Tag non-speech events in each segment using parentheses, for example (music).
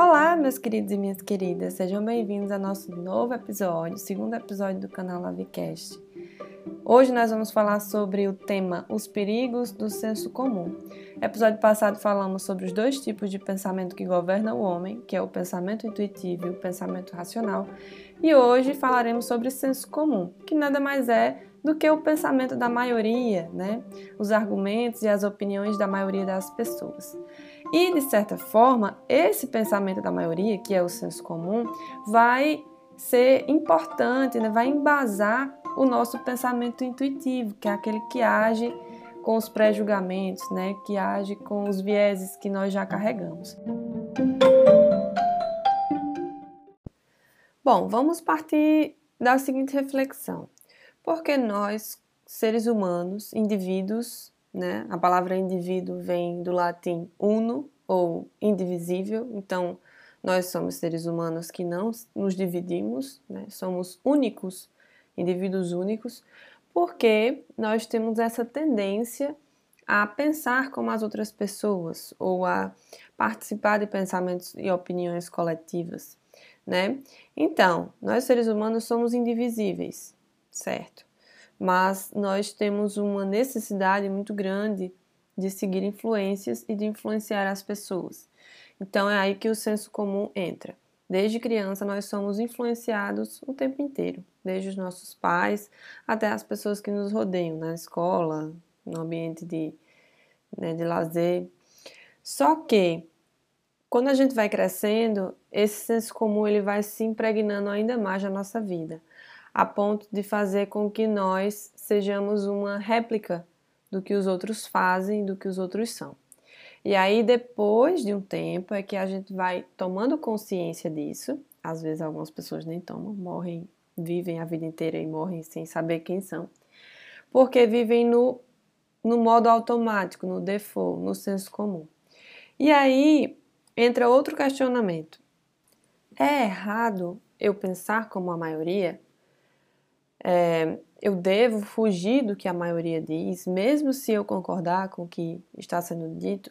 Olá, meus queridos e minhas queridas, sejam bem-vindos ao nosso novo episódio, segundo episódio do canal Lavecast. Hoje nós vamos falar sobre o tema Os perigos do senso comum. Episódio passado falamos sobre os dois tipos de pensamento que governam o homem, que é o pensamento intuitivo e o pensamento racional, e hoje falaremos sobre senso comum, que nada mais é do que o pensamento da maioria, né? Os argumentos e as opiniões da maioria das pessoas. E, de certa forma, esse pensamento da maioria, que é o senso comum, vai ser importante, né? vai embasar o nosso pensamento intuitivo, que é aquele que age com os pré-julgamentos, né? que age com os vieses que nós já carregamos. Bom, vamos partir da seguinte reflexão. Porque nós, seres humanos, indivíduos, né? A palavra indivíduo vem do latim uno ou indivisível, então nós somos seres humanos que não nos dividimos, né? somos únicos, indivíduos únicos, porque nós temos essa tendência a pensar como as outras pessoas ou a participar de pensamentos e opiniões coletivas, né? Então, nós seres humanos somos indivisíveis, certo? Mas nós temos uma necessidade muito grande de seguir influências e de influenciar as pessoas. Então é aí que o senso comum entra. Desde criança nós somos influenciados o tempo inteiro, desde os nossos pais até as pessoas que nos rodeiam na escola, no ambiente de, né, de lazer. Só que quando a gente vai crescendo, esse senso comum ele vai se impregnando ainda mais na nossa vida a ponto de fazer com que nós sejamos uma réplica do que os outros fazem, do que os outros são. E aí, depois de um tempo, é que a gente vai tomando consciência disso. Às vezes, algumas pessoas nem tomam, morrem, vivem a vida inteira e morrem sem saber quem são, porque vivem no, no modo automático, no default, no senso comum. E aí entra outro questionamento: é errado eu pensar como a maioria? É, eu devo fugir do que a maioria diz, mesmo se eu concordar com o que está sendo dito?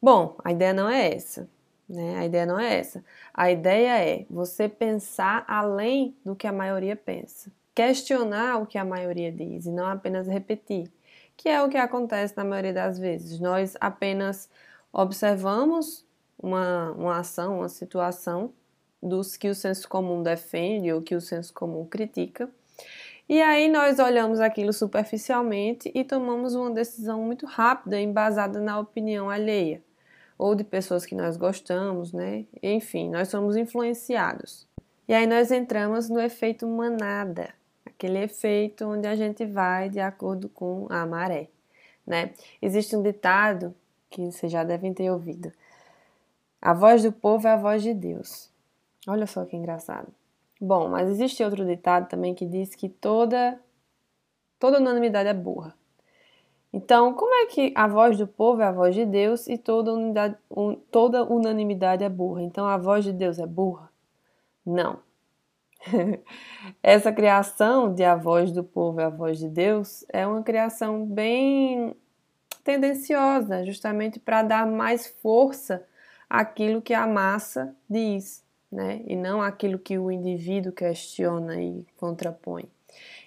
Bom, a ideia não é essa. Né? A ideia não é essa. A ideia é você pensar além do que a maioria pensa, questionar o que a maioria diz e não apenas repetir, que é o que acontece na maioria das vezes. Nós apenas observamos uma, uma ação, uma situação dos que o senso comum defende ou que o senso comum critica e aí nós olhamos aquilo superficialmente e tomamos uma decisão muito rápida, embasada na opinião alheia, ou de pessoas que nós gostamos, né? Enfim, nós somos influenciados. E aí nós entramos no efeito manada, aquele efeito onde a gente vai de acordo com a maré, né? Existe um ditado que vocês já devem ter ouvido. A voz do povo é a voz de Deus. Olha só que engraçado. Bom, mas existe outro ditado também que diz que toda toda unanimidade é burra. Então, como é que a voz do povo é a voz de Deus e toda, unidade, un, toda unanimidade é burra? Então, a voz de Deus é burra? Não. (laughs) Essa criação de a voz do povo é a voz de Deus é uma criação bem tendenciosa, justamente para dar mais força àquilo que a massa diz né? E não aquilo que o indivíduo questiona e contrapõe.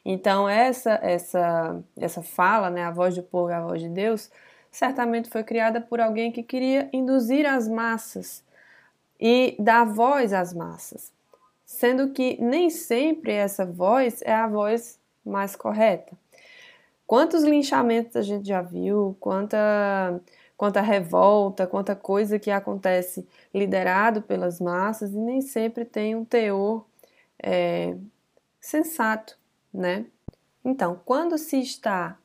Então essa essa essa fala, né, a voz do povo e a voz de Deus, certamente foi criada por alguém que queria induzir as massas e dar voz às massas, sendo que nem sempre essa voz é a voz mais correta. Quantos linchamentos a gente já viu, quanta quanta revolta, quanta coisa que acontece liderado pelas massas e nem sempre tem um teor é, sensato, né? Então, quando se está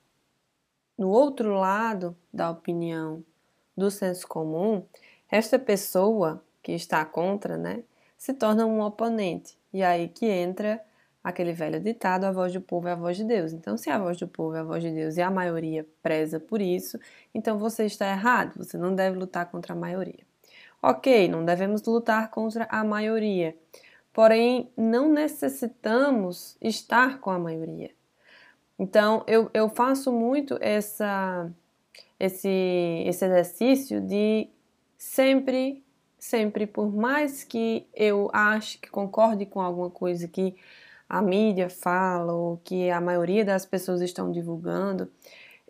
no outro lado da opinião do senso comum, esta pessoa que está contra, né, se torna um oponente. E aí que entra aquele velho ditado: a voz do povo é a voz de Deus. Então, se a voz do povo é a voz de Deus e a maioria preza por isso, então você está errado, você não deve lutar contra a maioria. Ok, não devemos lutar contra a maioria, porém, não necessitamos estar com a maioria. Então, eu, eu faço muito essa, esse, esse exercício de sempre sempre, por mais que eu ache que concorde com alguma coisa que a mídia fala ou que a maioria das pessoas estão divulgando,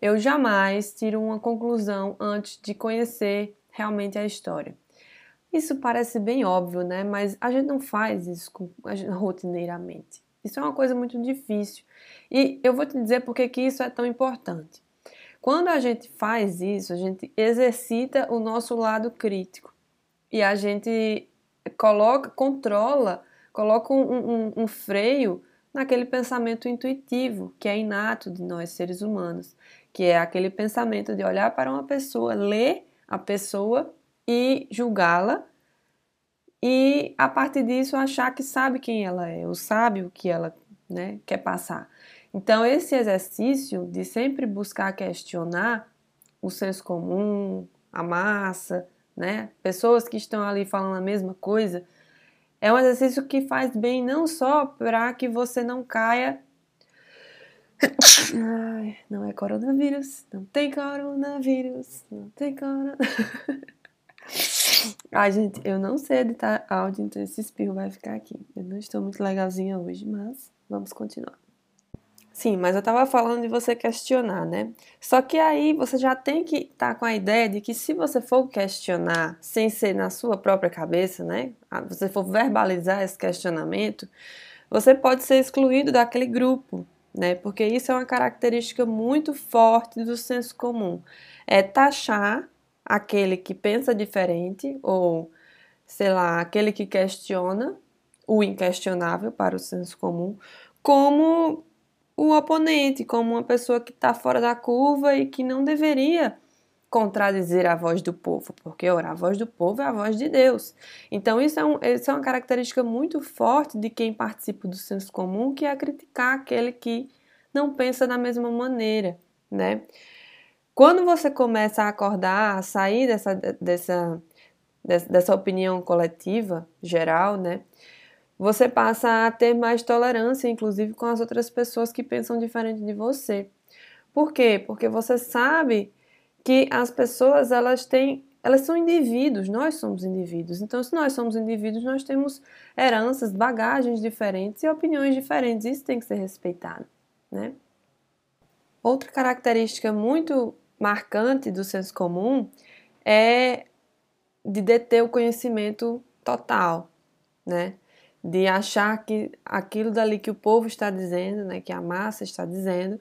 eu jamais tiro uma conclusão antes de conhecer realmente a história. Isso parece bem óbvio, né? Mas a gente não faz isso rotineiramente. Isso é uma coisa muito difícil. E eu vou te dizer por que isso é tão importante. Quando a gente faz isso, a gente exercita o nosso lado crítico e a gente coloca, controla, coloca um, um, um freio naquele pensamento intuitivo que é inato de nós seres humanos, que é aquele pensamento de olhar para uma pessoa, ler a pessoa e julgá-la e a partir disso achar que sabe quem ela é, ou sabe o que ela né, quer passar. Então, esse exercício de sempre buscar questionar o senso comum, a massa, né, pessoas que estão ali falando a mesma coisa, é um exercício que faz bem não só para que você não caia. (coughs) Ai, não é coronavírus, não tem coronavírus, não tem coronavírus. (coughs) Ai, gente, eu não sei editar áudio, então esse espirro vai ficar aqui. Eu não estou muito legalzinha hoje, mas vamos continuar. Sim, mas eu estava falando de você questionar, né? Só que aí você já tem que estar tá com a ideia de que se você for questionar sem ser na sua própria cabeça, né? Você for verbalizar esse questionamento, você pode ser excluído daquele grupo, né? Porque isso é uma característica muito forte do senso comum. É taxar aquele que pensa diferente ou, sei lá, aquele que questiona o inquestionável para o senso comum como o oponente, como uma pessoa que está fora da curva e que não deveria contradizer a voz do povo, porque ora, a voz do povo é a voz de Deus. Então, isso é, um, isso é uma característica muito forte de quem participa do senso comum, que é criticar aquele que não pensa da mesma maneira, né? Quando você começa a acordar, a sair dessa, dessa, dessa opinião coletiva geral, né? Você passa a ter mais tolerância, inclusive com as outras pessoas que pensam diferente de você. Por quê? Porque você sabe que as pessoas elas têm elas são indivíduos, nós somos indivíduos. Então, se nós somos indivíduos, nós temos heranças, bagagens diferentes e opiniões diferentes. Isso tem que ser respeitado, né? Outra característica muito marcante do senso comum é de deter o conhecimento total, né? De achar que aquilo dali que o povo está dizendo, né, que a massa está dizendo,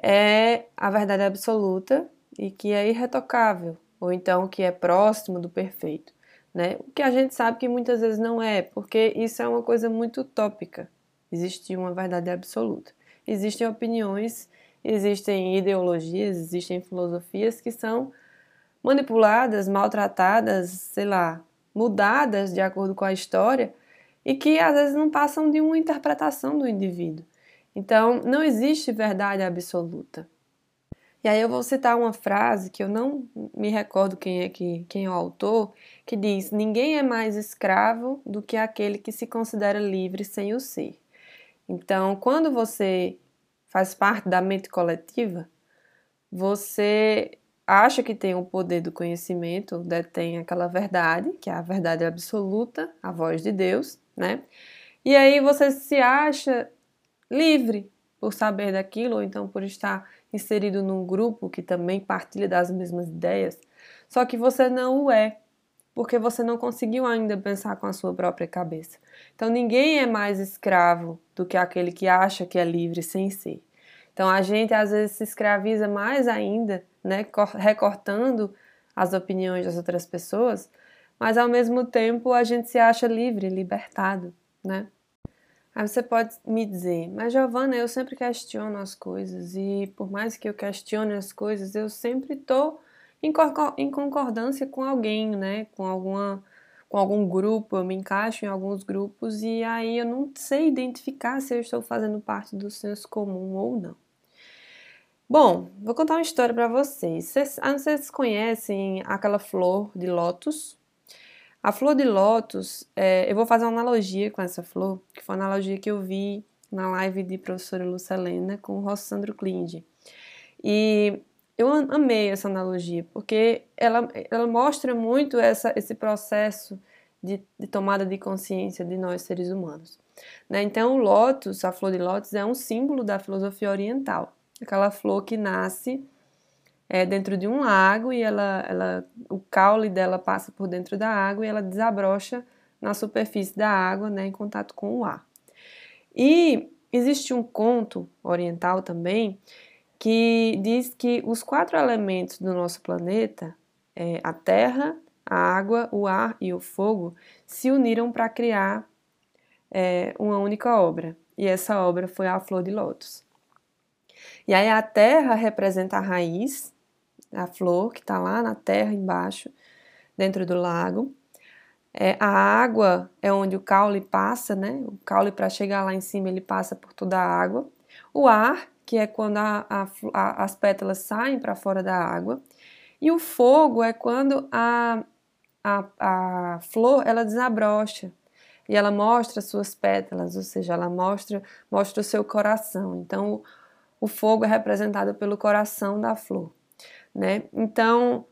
é a verdade absoluta e que é irretocável, ou então que é próximo do perfeito, né? O que a gente sabe que muitas vezes não é, porque isso é uma coisa muito utópica. Existe uma verdade absoluta. Existem opiniões existem ideologias, existem filosofias que são manipuladas, maltratadas, sei lá, mudadas de acordo com a história e que às vezes não passam de uma interpretação do indivíduo. Então, não existe verdade absoluta. E aí eu vou citar uma frase que eu não me recordo quem é que quem é o autor, que diz: "Ninguém é mais escravo do que aquele que se considera livre sem o ser". Então, quando você faz parte da mente coletiva, você acha que tem o poder do conhecimento, detém aquela verdade, que é a verdade absoluta, a voz de Deus, né? E aí você se acha livre por saber daquilo, ou então por estar inserido num grupo que também partilha das mesmas ideias, só que você não o é, porque você não conseguiu ainda pensar com a sua própria cabeça. Então ninguém é mais escravo do que aquele que acha que é livre sem ser. Então a gente às vezes se escraviza mais ainda, né, recortando as opiniões das outras pessoas, mas ao mesmo tempo a gente se acha livre, libertado, né? Aí você pode me dizer, mas Giovana, eu sempre questiono as coisas e por mais que eu questione as coisas, eu sempre estou em concordância com alguém, né? Com alguma com algum grupo, eu me encaixo em alguns grupos e aí eu não sei identificar se eu estou fazendo parte do senso comum ou não. Bom, vou contar uma história para vocês. Vocês, ah, vocês conhecem aquela flor de lótus? A flor de lótus, é, eu vou fazer uma analogia com essa flor, que foi uma analogia que eu vi na live de professora Lucelena com o Rossandro Klinde. E eu amei essa analogia, porque ela, ela mostra muito essa, esse processo de, de tomada de consciência de nós seres humanos. Né? Então, o lótus, a flor de lótus, é um símbolo da filosofia oriental. Aquela flor que nasce é, dentro de um lago e ela, ela, o caule dela passa por dentro da água e ela desabrocha na superfície da água, né, em contato com o ar. E existe um conto oriental também que diz que os quatro elementos do nosso planeta, é, a terra, a água, o ar e o fogo, se uniram para criar é, uma única obra. E essa obra foi a flor de lótus. E aí a terra representa a raiz, a flor que está lá na terra embaixo, dentro do lago. É, a água é onde o caule passa, né? O caule para chegar lá em cima ele passa por toda a água. O ar, que é quando a, a, a, as pétalas saem para fora da água. E o fogo é quando a, a, flor ela desabrocha e ela mostra suas pétalas, ou seja, ela mostra, mostra o seu coração. Então, o fogo é representado pelo coração da flor, né? Então,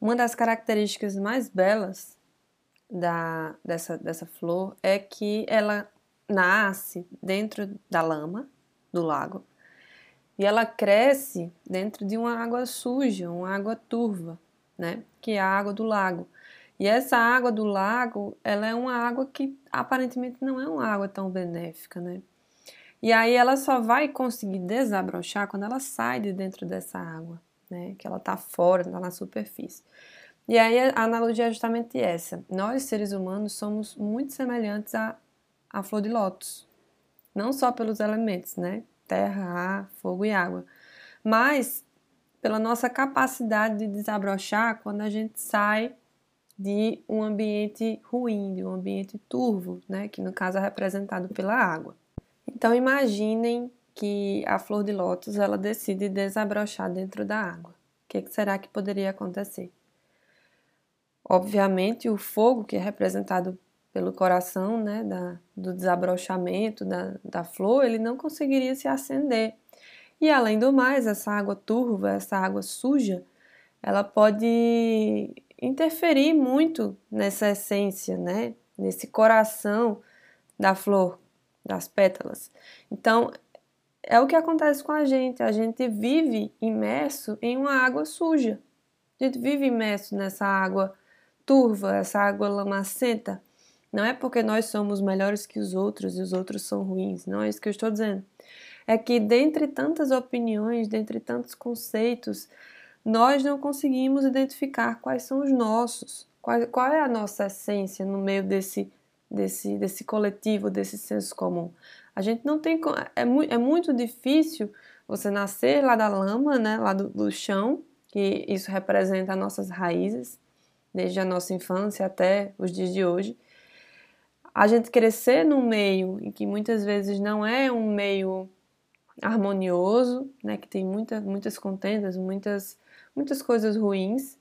uma das características mais belas da, dessa, dessa flor é que ela nasce dentro da lama do lago e ela cresce dentro de uma água suja, uma água turva, né? Que é a água do lago. E essa água do lago, ela é uma água que aparentemente não é uma água tão benéfica, né? E aí ela só vai conseguir desabrochar quando ela sai de dentro dessa água, né? Que ela tá fora, tá na superfície. E aí a analogia é justamente essa. Nós, seres humanos, somos muito semelhantes à, à flor de lótus. Não só pelos elementos, né? Terra, ar, fogo e água. Mas pela nossa capacidade de desabrochar quando a gente sai de um ambiente ruim, de um ambiente turvo, né? Que no caso é representado pela água. Então imaginem que a flor de lótus ela decide desabrochar dentro da água. O que, será que poderia acontecer? Obviamente o fogo que é representado pelo coração, né, da, do desabrochamento da, da flor, ele não conseguiria se acender. E além do mais, essa água turva, essa água suja, ela pode interferir muito nessa essência, né, nesse coração da flor, das pétalas. Então, é o que acontece com a gente. A gente vive imerso em uma água suja. A gente vive imerso nessa água turva, essa água lamacenta. Não é porque nós somos melhores que os outros e os outros são ruins. Não é isso que eu estou dizendo. É que, dentre tantas opiniões, dentre tantos conceitos, nós não conseguimos identificar quais são os nossos. Qual, é a nossa essência no meio desse desse, desse coletivo, desse senso comum. A gente não tem. É, é muito difícil você nascer lá da lama, né, lá do, do chão, que isso representa as nossas raízes, desde a nossa infância até os dias de hoje. A gente crescer num meio em que muitas vezes não é um meio harmonioso, né, que tem muita, muitas contendas, muitas, muitas coisas ruins,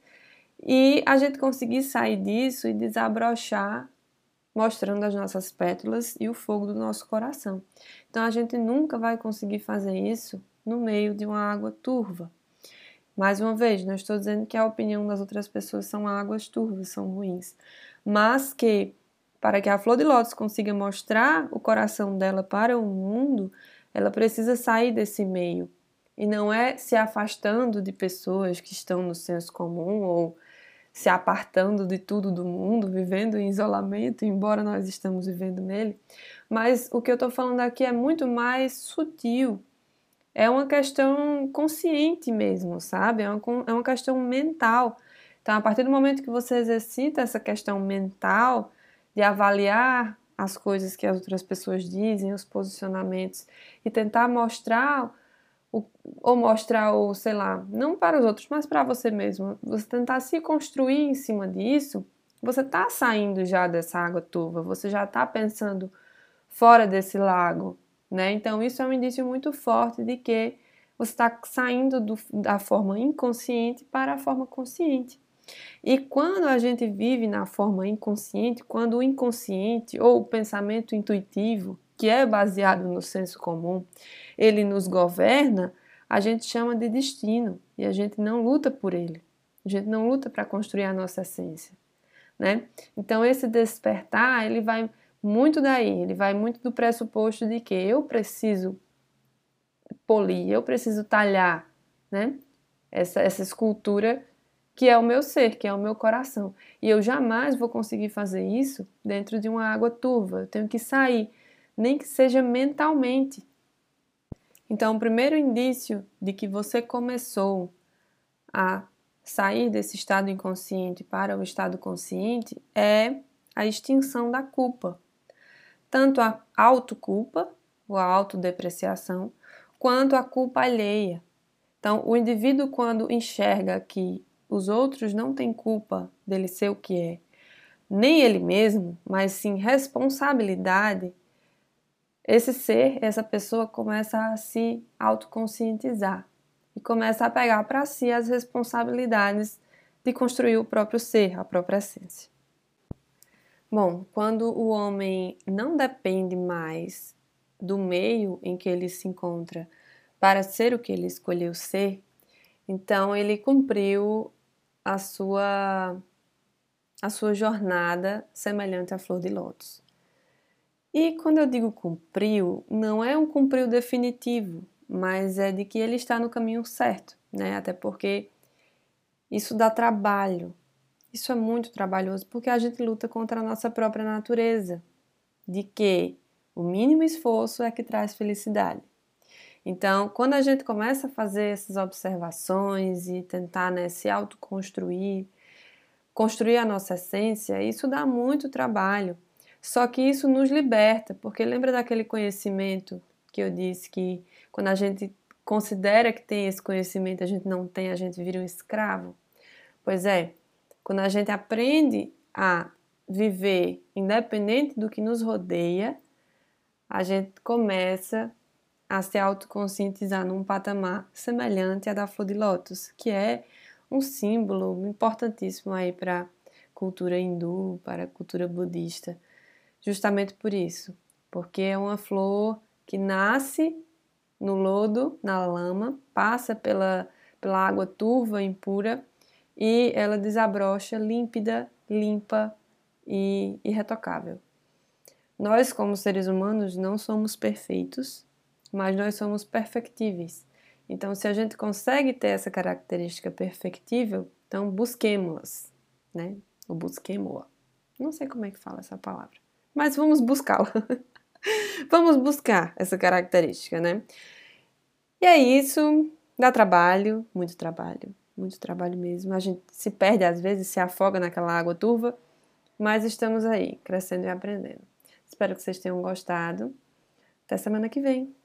e a gente conseguir sair disso e desabrochar mostrando as nossas pétalas e o fogo do nosso coração. Então a gente nunca vai conseguir fazer isso no meio de uma água turva. Mais uma vez, não estou dizendo que a opinião das outras pessoas são águas turvas, são ruins, mas que para que a flor de lótus consiga mostrar o coração dela para o mundo, ela precisa sair desse meio. E não é se afastando de pessoas que estão no senso comum ou se apartando de tudo do mundo, vivendo em isolamento, embora nós estamos vivendo nele. Mas o que eu estou falando aqui é muito mais sutil. É uma questão consciente mesmo, sabe? É uma, é uma questão mental. Então, a partir do momento que você exercita essa questão mental de avaliar as coisas que as outras pessoas dizem, os posicionamentos, e tentar mostrar ou mostrar, ou sei lá, não para os outros, mas para você mesmo, você tentar se construir em cima disso, você está saindo já dessa água turva, você já está pensando fora desse lago, né? Então isso é um indício muito forte de que você está saindo do, da forma inconsciente para a forma consciente. E quando a gente vive na forma inconsciente, quando o inconsciente ou o pensamento intuitivo, que é baseado no senso comum, ele nos governa, a gente chama de destino e a gente não luta por ele. A gente não luta para construir a nossa essência, né? Então esse despertar, ele vai muito daí, ele vai muito do pressuposto de que eu preciso polir, eu preciso talhar, né? Essa, essa escultura que é o meu ser, que é o meu coração. E eu jamais vou conseguir fazer isso dentro de uma água turva. Eu tenho que sair, nem que seja mentalmente. Então, o primeiro indício de que você começou a sair desse estado inconsciente para o estado consciente é a extinção da culpa. Tanto a autoculpa, ou a autodepreciação, quanto a culpa alheia. Então, o indivíduo, quando enxerga que os outros não têm culpa dele ser o que é, nem ele mesmo, mas sim responsabilidade. Esse ser, essa pessoa começa a se autoconscientizar e começa a pegar para si as responsabilidades de construir o próprio ser, a própria essência. Bom, quando o homem não depende mais do meio em que ele se encontra para ser o que ele escolheu ser, então ele cumpriu a sua a sua jornada semelhante à flor de lótus. E quando eu digo cumpriu, não é um cumpriu definitivo, mas é de que ele está no caminho certo, né? Até porque isso dá trabalho. Isso é muito trabalhoso porque a gente luta contra a nossa própria natureza, de que o mínimo esforço é que traz felicidade. Então, quando a gente começa a fazer essas observações e tentar né, se autoconstruir, construir a nossa essência, isso dá muito trabalho. Só que isso nos liberta, porque lembra daquele conhecimento que eu disse que quando a gente considera que tem esse conhecimento, a gente não tem, a gente vira um escravo? Pois é, quando a gente aprende a viver independente do que nos rodeia, a gente começa a se autoconscientizar num patamar semelhante à da flor de lótus, que é um símbolo importantíssimo aí para cultura hindu, para a cultura budista, justamente por isso, porque é uma flor que nasce no lodo, na lama, passa pela, pela água turva, impura, e ela desabrocha límpida, limpa e irretocável. Nós, como seres humanos, não somos perfeitos, mas nós somos perfectíveis. Então, se a gente consegue ter essa característica perfectível, então busquemos-las, né? Ou busquemos-la. Não sei como é que fala essa palavra, mas vamos buscá-la. (laughs) vamos buscar essa característica, né? E é isso, dá trabalho, muito trabalho, muito trabalho mesmo. A gente se perde às vezes, se afoga naquela água turva, mas estamos aí, crescendo e aprendendo. Espero que vocês tenham gostado. Até semana que vem.